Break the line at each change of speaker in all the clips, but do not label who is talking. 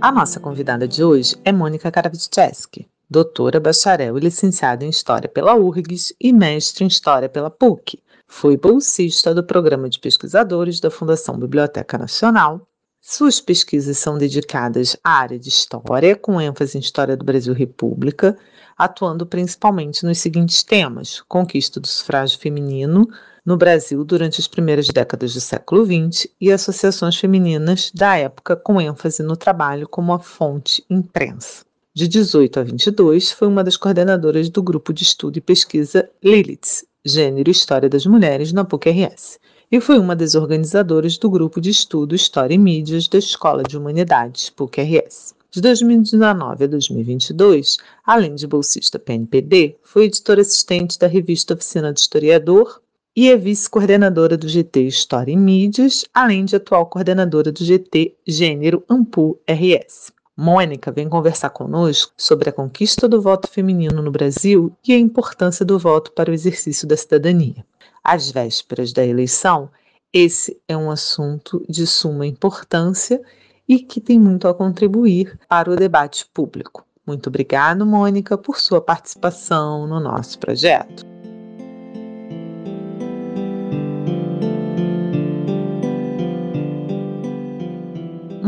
A nossa convidada de hoje é Mônica Kravitcheski, doutora, bacharel e licenciada em História pela URGS e mestre em História pela PUC. Foi bolsista do Programa de Pesquisadores da Fundação Biblioteca Nacional. Suas pesquisas são dedicadas à área de História, com ênfase em História do Brasil República, atuando principalmente nos seguintes temas: conquista do sufrágio feminino, no Brasil durante as primeiras décadas do século XX e associações femininas da época com ênfase no trabalho como a fonte imprensa. De 18 a 22, foi uma das coordenadoras do grupo de estudo e pesquisa Lilith, Gênero e História das Mulheres, na PUC-RS, e foi uma das organizadoras do grupo de estudo História e Mídias da Escola de Humanidades, PUC-RS. De 2019 a 2022, além de bolsista PNPD, foi editora assistente da revista Oficina do Historiador, e é vice-coordenadora do GT História e Mídias, além de atual coordenadora do GT Gênero Ampu RS. Mônica vem conversar conosco sobre a conquista do voto feminino no Brasil e a importância do voto para o exercício da cidadania. Às vésperas da eleição, esse é um assunto de suma importância e que tem muito a contribuir para o debate público. Muito obrigado, Mônica, por sua participação no nosso projeto.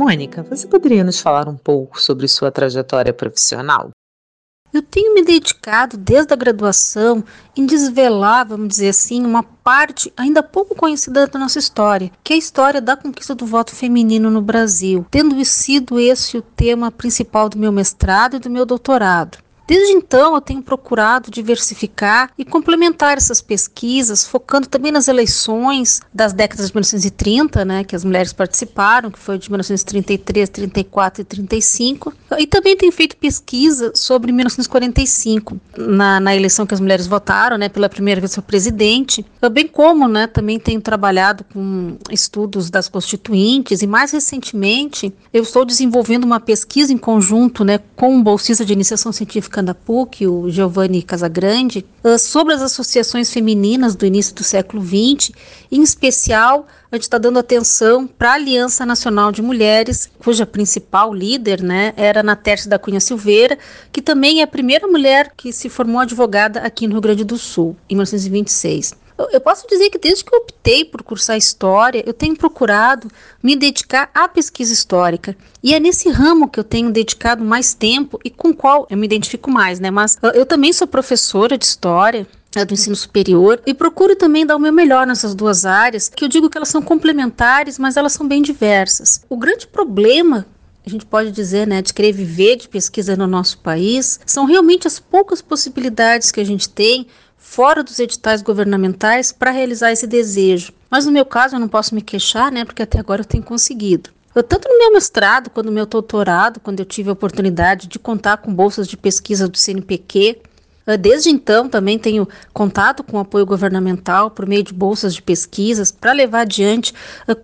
Mônica, você poderia nos falar um pouco sobre sua trajetória profissional?
Eu tenho me dedicado desde a graduação em desvelar, vamos dizer assim, uma parte ainda pouco conhecida da nossa história, que é a história da conquista do voto feminino no Brasil, tendo sido esse o tema principal do meu mestrado e do meu doutorado. Desde então, eu tenho procurado diversificar e complementar essas pesquisas, focando também nas eleições das décadas de 1930, né, que as mulheres participaram, que foi de 1933, 34 e 35. E também tenho feito pesquisa sobre 1945, na, na eleição que as mulheres votaram, né, pela primeira vez para presidente, bem como, né, também tenho trabalhado com estudos das constituintes e mais recentemente eu estou desenvolvendo uma pesquisa em conjunto, né, com um bolsista de iniciação científica da PUC, o Giovanni Casagrande, sobre as associações femininas do início do século XX, em especial a gente está dando atenção para a Aliança Nacional de Mulheres, cuja principal líder né, era Natércia da Cunha Silveira, que também é a primeira mulher que se formou advogada aqui no Rio Grande do Sul, em 1926. Eu posso dizer que desde que eu optei por cursar História, eu tenho procurado me dedicar à pesquisa histórica. E é nesse ramo que eu tenho dedicado mais tempo e com qual eu me identifico mais, né? Mas eu também sou professora de História, é do ensino superior e procuro também dar o meu melhor nessas duas áreas, que eu digo que elas são complementares, mas elas são bem diversas. O grande problema a gente pode dizer, né, de querer viver de pesquisa no nosso país, são realmente as poucas possibilidades que a gente tem fora dos editais governamentais para realizar esse desejo. Mas no meu caso eu não posso me queixar, né, porque até agora eu tenho conseguido. Eu, tanto no meu mestrado quanto no meu doutorado, quando eu tive a oportunidade de contar com bolsas de pesquisa do CNPq, Desde então, também tenho contato com apoio governamental por meio de bolsas de pesquisas para levar adiante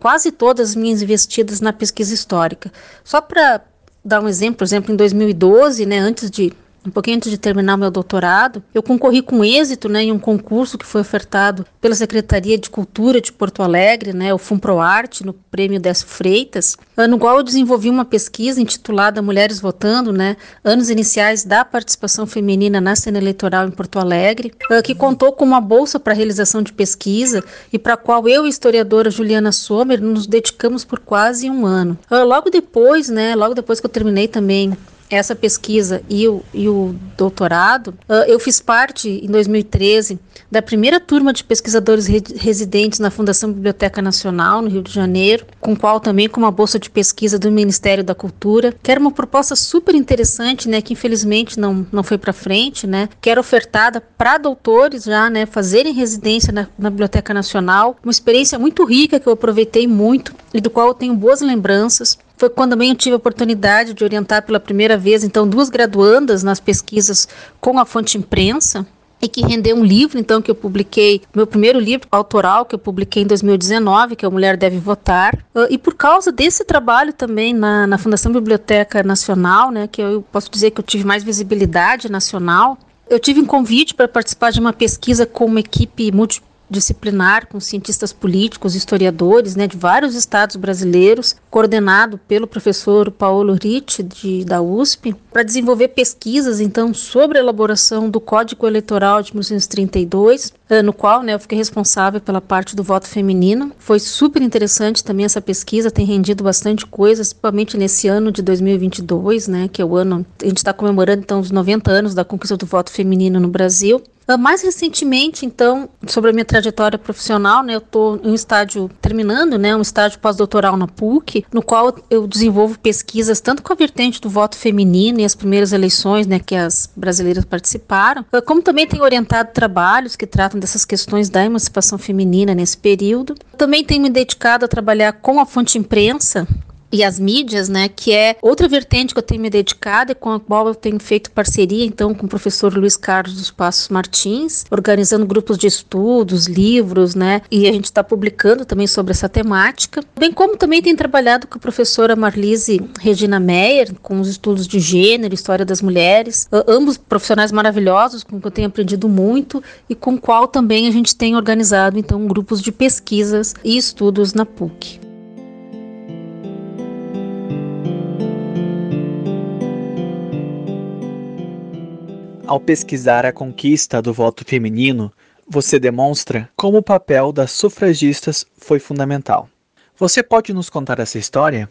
quase todas as minhas investidas na pesquisa histórica. Só para dar um exemplo, por exemplo, em 2012, né, antes de um pouquinho antes de terminar meu doutorado, eu concorri com êxito né, em um concurso que foi ofertado pela Secretaria de Cultura de Porto Alegre, né, o FUNPROARTE, no Prêmio Décio Freitas, no qual eu desenvolvi uma pesquisa intitulada Mulheres Votando, né, anos iniciais da participação feminina na cena eleitoral em Porto Alegre, eh, que contou com uma bolsa para realização de pesquisa e para a qual eu e a historiadora Juliana Sommer nos dedicamos por quase um ano. Eh, logo depois, né, logo depois que eu terminei também essa pesquisa e o, e o doutorado, uh, eu fiz parte, em 2013, da primeira turma de pesquisadores re residentes na Fundação Biblioteca Nacional, no Rio de Janeiro, com qual também com uma bolsa de pesquisa do Ministério da Cultura, que era uma proposta super interessante, né, que infelizmente não, não foi para frente, né, que era ofertada para doutores já, né, fazerem residência na, na Biblioteca Nacional, uma experiência muito rica que eu aproveitei muito e do qual eu tenho boas lembranças. Foi quando também eu tive a oportunidade de orientar pela primeira vez, então, duas graduandas nas pesquisas com a fonte imprensa, e que rendeu um livro, então, que eu publiquei, meu primeiro livro autoral, que eu publiquei em 2019, que é o Mulher Deve Votar. Uh, e por causa desse trabalho também na, na Fundação Biblioteca Nacional, né, que eu posso dizer que eu tive mais visibilidade nacional, eu tive um convite para participar de uma pesquisa com uma equipe multi, disciplinar com cientistas políticos, historiadores, né, de vários estados brasileiros, coordenado pelo professor Paulo Rich de, da USP, para desenvolver pesquisas então sobre a elaboração do Código Eleitoral de 1932, eh, no qual, né, eu fiquei responsável pela parte do voto feminino. Foi super interessante também essa pesquisa, tem rendido bastante coisa, principalmente nesse ano de 2022, né, que é o ano a gente está comemorando então os 90 anos da conquista do voto feminino no Brasil. Ah, mais recentemente, então, sobre a minha trajetória profissional, né, eu estou em um estágio terminando, né, um estágio pós-doutoral na PUC, no qual eu desenvolvo pesquisas tanto com a vertente do voto feminino e as primeiras eleições, né, que as brasileiras participaram, ah, como também tenho orientado trabalhos que tratam dessas questões da emancipação feminina nesse período. Também tenho me dedicado a trabalhar com a fonte imprensa, e as mídias, né, que é outra vertente que eu tenho me dedicado e com a qual eu tenho feito parceria, então, com o professor Luiz Carlos dos Passos Martins, organizando grupos de estudos, livros, né, e a gente está publicando também sobre essa temática, bem como também tem trabalhado com a professora Marlise Regina Meyer, com os estudos de gênero, história das mulheres, ambos profissionais maravilhosos, com que eu tenho aprendido muito e com qual também a gente tem organizado, então, grupos de pesquisas e estudos na PUC.
Ao pesquisar a conquista do voto feminino, você demonstra como o papel das sufragistas foi fundamental. Você pode nos contar essa história?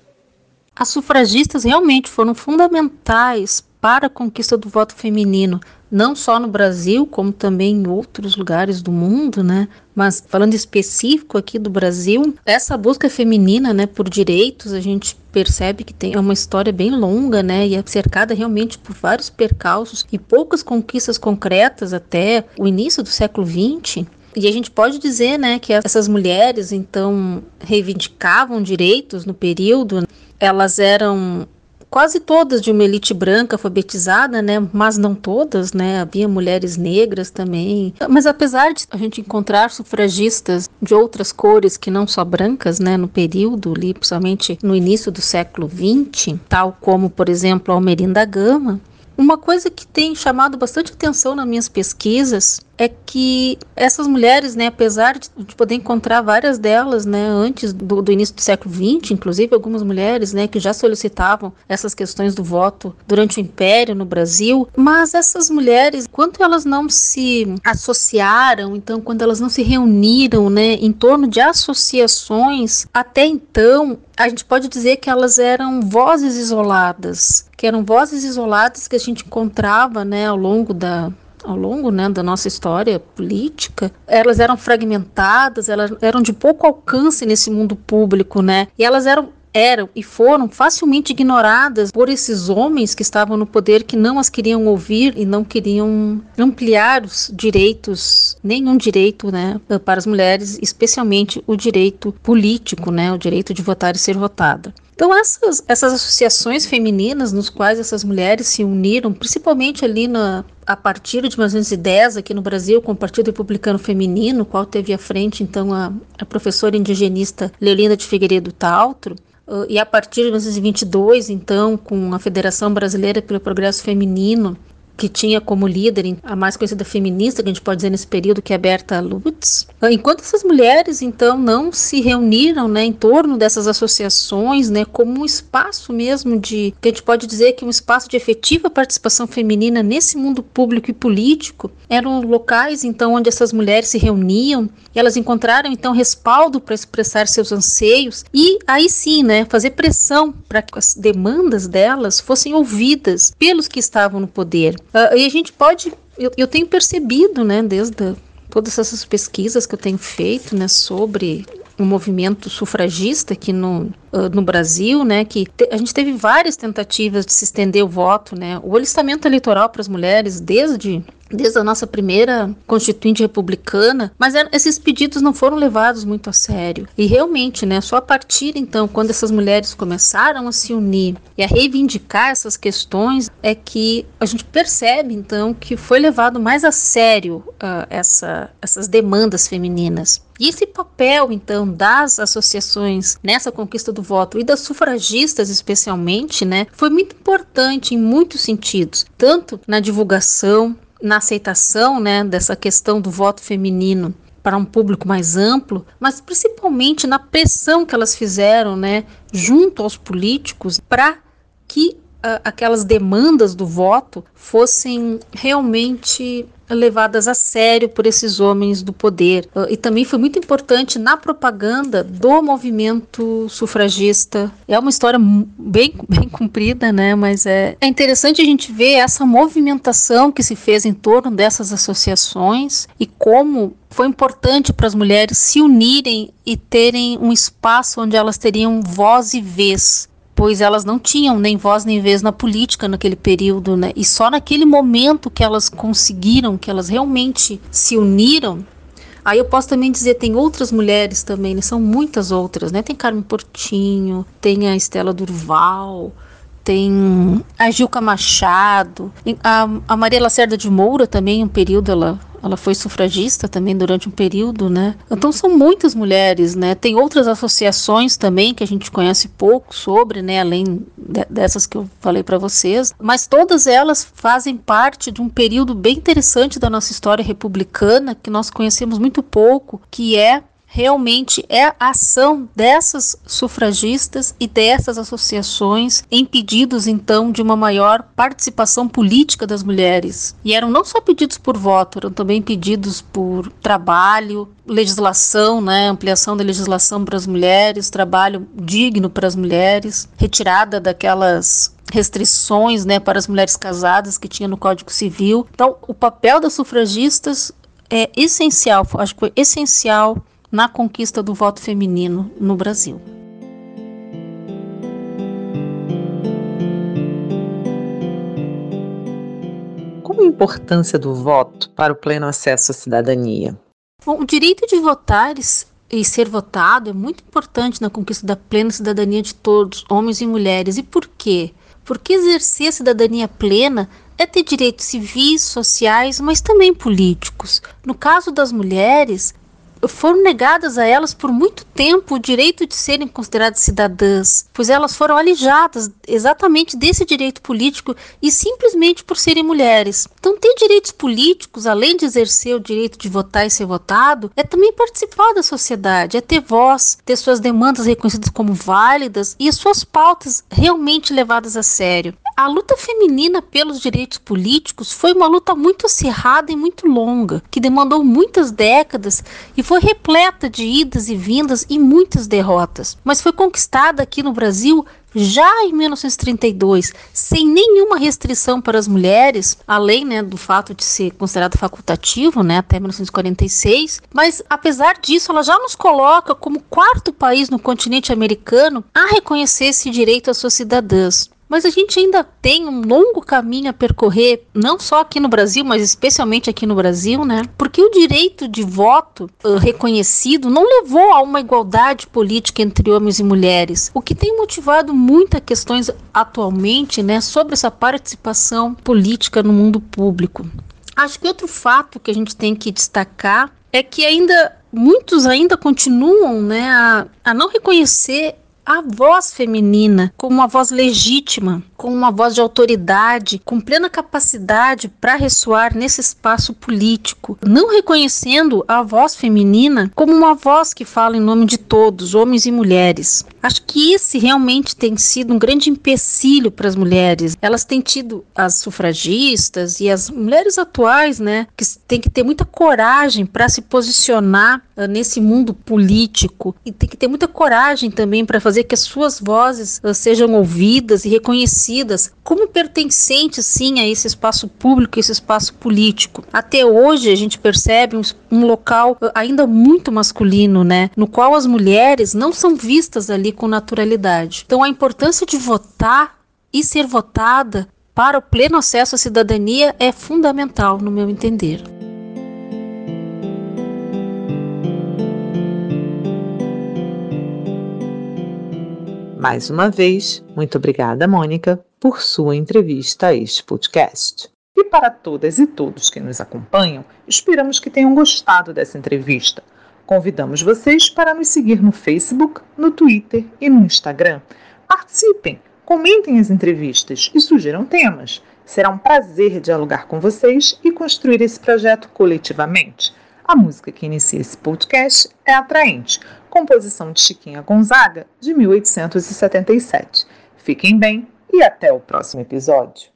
As sufragistas realmente foram fundamentais para a conquista do voto feminino, não só no Brasil, como também em outros lugares do mundo, né? Mas falando específico aqui do Brasil, essa busca feminina, né, por direitos, a gente percebe que tem uma história bem longa, né, e é cercada realmente por vários percalços e poucas conquistas concretas até o início do século XX. E a gente pode dizer, né, que essas mulheres então reivindicavam direitos no período, elas eram quase todas de uma elite branca alfabetizada, né? Mas não todas, né? Havia mulheres negras também. Mas apesar de a gente encontrar sufragistas de outras cores que não só brancas, né? No período ali, principalmente no início do século XX, tal como, por exemplo, Almerinda Gama, uma coisa que tem chamado bastante atenção nas minhas pesquisas é que essas mulheres, né, apesar de, de poder encontrar várias delas, né, antes do, do, início do século XX, inclusive algumas mulheres, né, que já solicitavam essas questões do voto durante o Império no Brasil, mas essas mulheres, quando elas não se associaram, então quando elas não se reuniram, né, em torno de associações, até então a gente pode dizer que elas eram vozes isoladas, que eram vozes isoladas que a gente encontrava, né, ao longo da ao longo né, da nossa história política, elas eram fragmentadas, elas eram de pouco alcance nesse mundo público, né? E elas eram eram e foram facilmente ignoradas por esses homens que estavam no poder que não as queriam ouvir e não queriam ampliar os direitos, nenhum direito, né, para as mulheres, especialmente o direito político, né, o direito de votar e ser votada. Então, essas, essas associações femininas nos quais essas mulheres se uniram, principalmente ali na, a partir de 1910, aqui no Brasil, com o Partido Republicano Feminino, qual teve à frente, então, a, a professora indigenista Leolinda de Figueiredo Taltro, uh, e a partir de 1922, então, com a Federação Brasileira pelo Progresso Feminino, que tinha como líder a mais conhecida feminista que a gente pode dizer nesse período, que é Berta Lutz. Ah, enquanto essas mulheres, então, não se reuniram né, em torno dessas associações, né, como um espaço mesmo de, que a gente pode dizer que um espaço de efetiva participação feminina nesse mundo público e político, eram locais, então, onde essas mulheres se reuniam, elas encontraram, então, respaldo para expressar seus anseios, e aí sim, né, fazer pressão para que as demandas delas fossem ouvidas pelos que estavam no poder. Uh, e a gente pode, eu, eu tenho percebido, né, desde todas essas pesquisas que eu tenho feito, né, sobre o movimento sufragista aqui no, uh, no Brasil, né, que te, a gente teve várias tentativas de se estender o voto, né, o alistamento eleitoral para as mulheres desde desde a nossa primeira constituinte republicana, mas esses pedidos não foram levados muito a sério. E realmente, né, só a partir então, quando essas mulheres começaram a se unir e a reivindicar essas questões, é que a gente percebe então que foi levado mais a sério uh, essa, essas demandas femininas. E esse papel, então, das associações nessa conquista do voto e das sufragistas, especialmente, né, foi muito importante em muitos sentidos, tanto na divulgação, na aceitação né, dessa questão do voto feminino para um público mais amplo, mas principalmente na pressão que elas fizeram né, junto aos políticos para que aquelas demandas do voto fossem realmente levadas a sério por esses homens do poder. Uh, e também foi muito importante na propaganda do movimento sufragista. É uma história bem, bem comprida, né? Mas é, é interessante a gente ver essa movimentação que se fez em torno dessas associações e como foi importante para as mulheres se unirem e terem um espaço onde elas teriam voz e vez pois elas não tinham nem voz nem vez na política naquele período, né? E só naquele momento que elas conseguiram, que elas realmente se uniram. Aí eu posso também dizer, tem outras mulheres também, né? são muitas outras, né? Tem Carmen Portinho, tem a Estela Durval, tem a Gilca Machado, a, a Maria Lacerda de Moura também, um período ela ela foi sufragista também durante um período, né? Então são muitas mulheres, né? Tem outras associações também que a gente conhece pouco sobre, né? Além de, dessas que eu falei para vocês, mas todas elas fazem parte de um período bem interessante da nossa história republicana que nós conhecemos muito pouco, que é realmente é a ação dessas sufragistas e dessas associações em pedidos então de uma maior participação política das mulheres. E eram não só pedidos por voto, eram também pedidos por trabalho, legislação, né, ampliação da legislação para as mulheres, trabalho digno para as mulheres, retirada daquelas restrições né, para as mulheres casadas que tinha no Código Civil. Então, o papel das sufragistas é essencial, acho que foi essencial na conquista do voto feminino no Brasil.
Qual a importância do voto para o pleno acesso à cidadania?
Bom, o direito de votar e ser votado é muito importante na conquista da plena cidadania de todos, homens e mulheres. E por quê? Porque exercer a cidadania plena é ter direitos civis, sociais, mas também políticos. No caso das mulheres, foram negadas a elas por muito tempo o direito de serem consideradas cidadãs, pois elas foram alijadas exatamente desse direito político e simplesmente por serem mulheres. Então, ter direitos políticos, além de exercer o direito de votar e ser votado, é também participar da sociedade, é ter voz, ter suas demandas reconhecidas como válidas e as suas pautas realmente levadas a sério. A luta feminina pelos direitos políticos foi uma luta muito acirrada e muito longa, que demandou muitas décadas e foi repleta de idas e vindas e muitas derrotas, mas foi conquistada aqui no Brasil já em 1932, sem nenhuma restrição para as mulheres, além né, do fato de ser considerado facultativo né, até 1946, mas apesar disso, ela já nos coloca como quarto país no continente americano a reconhecer esse direito às suas cidadãs. Mas a gente ainda tem um longo caminho a percorrer, não só aqui no Brasil, mas especialmente aqui no Brasil, né? Porque o direito de voto uh, reconhecido não levou a uma igualdade política entre homens e mulheres, o que tem motivado muitas questões atualmente, né, sobre essa participação política no mundo público. Acho que outro fato que a gente tem que destacar é que ainda muitos ainda continuam, né, a, a não reconhecer a voz feminina como uma voz legítima, com uma voz de autoridade, com plena capacidade para ressoar nesse espaço político, não reconhecendo a voz feminina como uma voz que fala em nome de todos, homens e mulheres. Acho que esse realmente tem sido um grande empecilho para as mulheres. Elas têm tido as sufragistas e as mulheres atuais, né, que têm que ter muita coragem para se posicionar uh, nesse mundo político e tem que ter muita coragem também para fazer que as suas vozes uh, sejam ouvidas e reconhecidas como pertencentes sim a esse espaço público, esse espaço político. Até hoje a gente percebe um, um local uh, ainda muito masculino, né, no qual as mulheres não são vistas ali com naturalidade. Então a importância de votar e ser votada para o pleno acesso à cidadania é fundamental, no meu entender.
Mais uma vez, muito obrigada, Mônica, por sua entrevista a este podcast. E para todas e todos que nos acompanham, esperamos que tenham gostado dessa entrevista. Convidamos vocês para nos seguir no Facebook, no Twitter e no Instagram. Participem, comentem as entrevistas e sugiram temas. Será um prazer dialogar com vocês e construir esse projeto coletivamente. A música que inicia esse podcast é Atraente, composição de Chiquinha Gonzaga, de 1877. Fiquem bem e até o próximo episódio.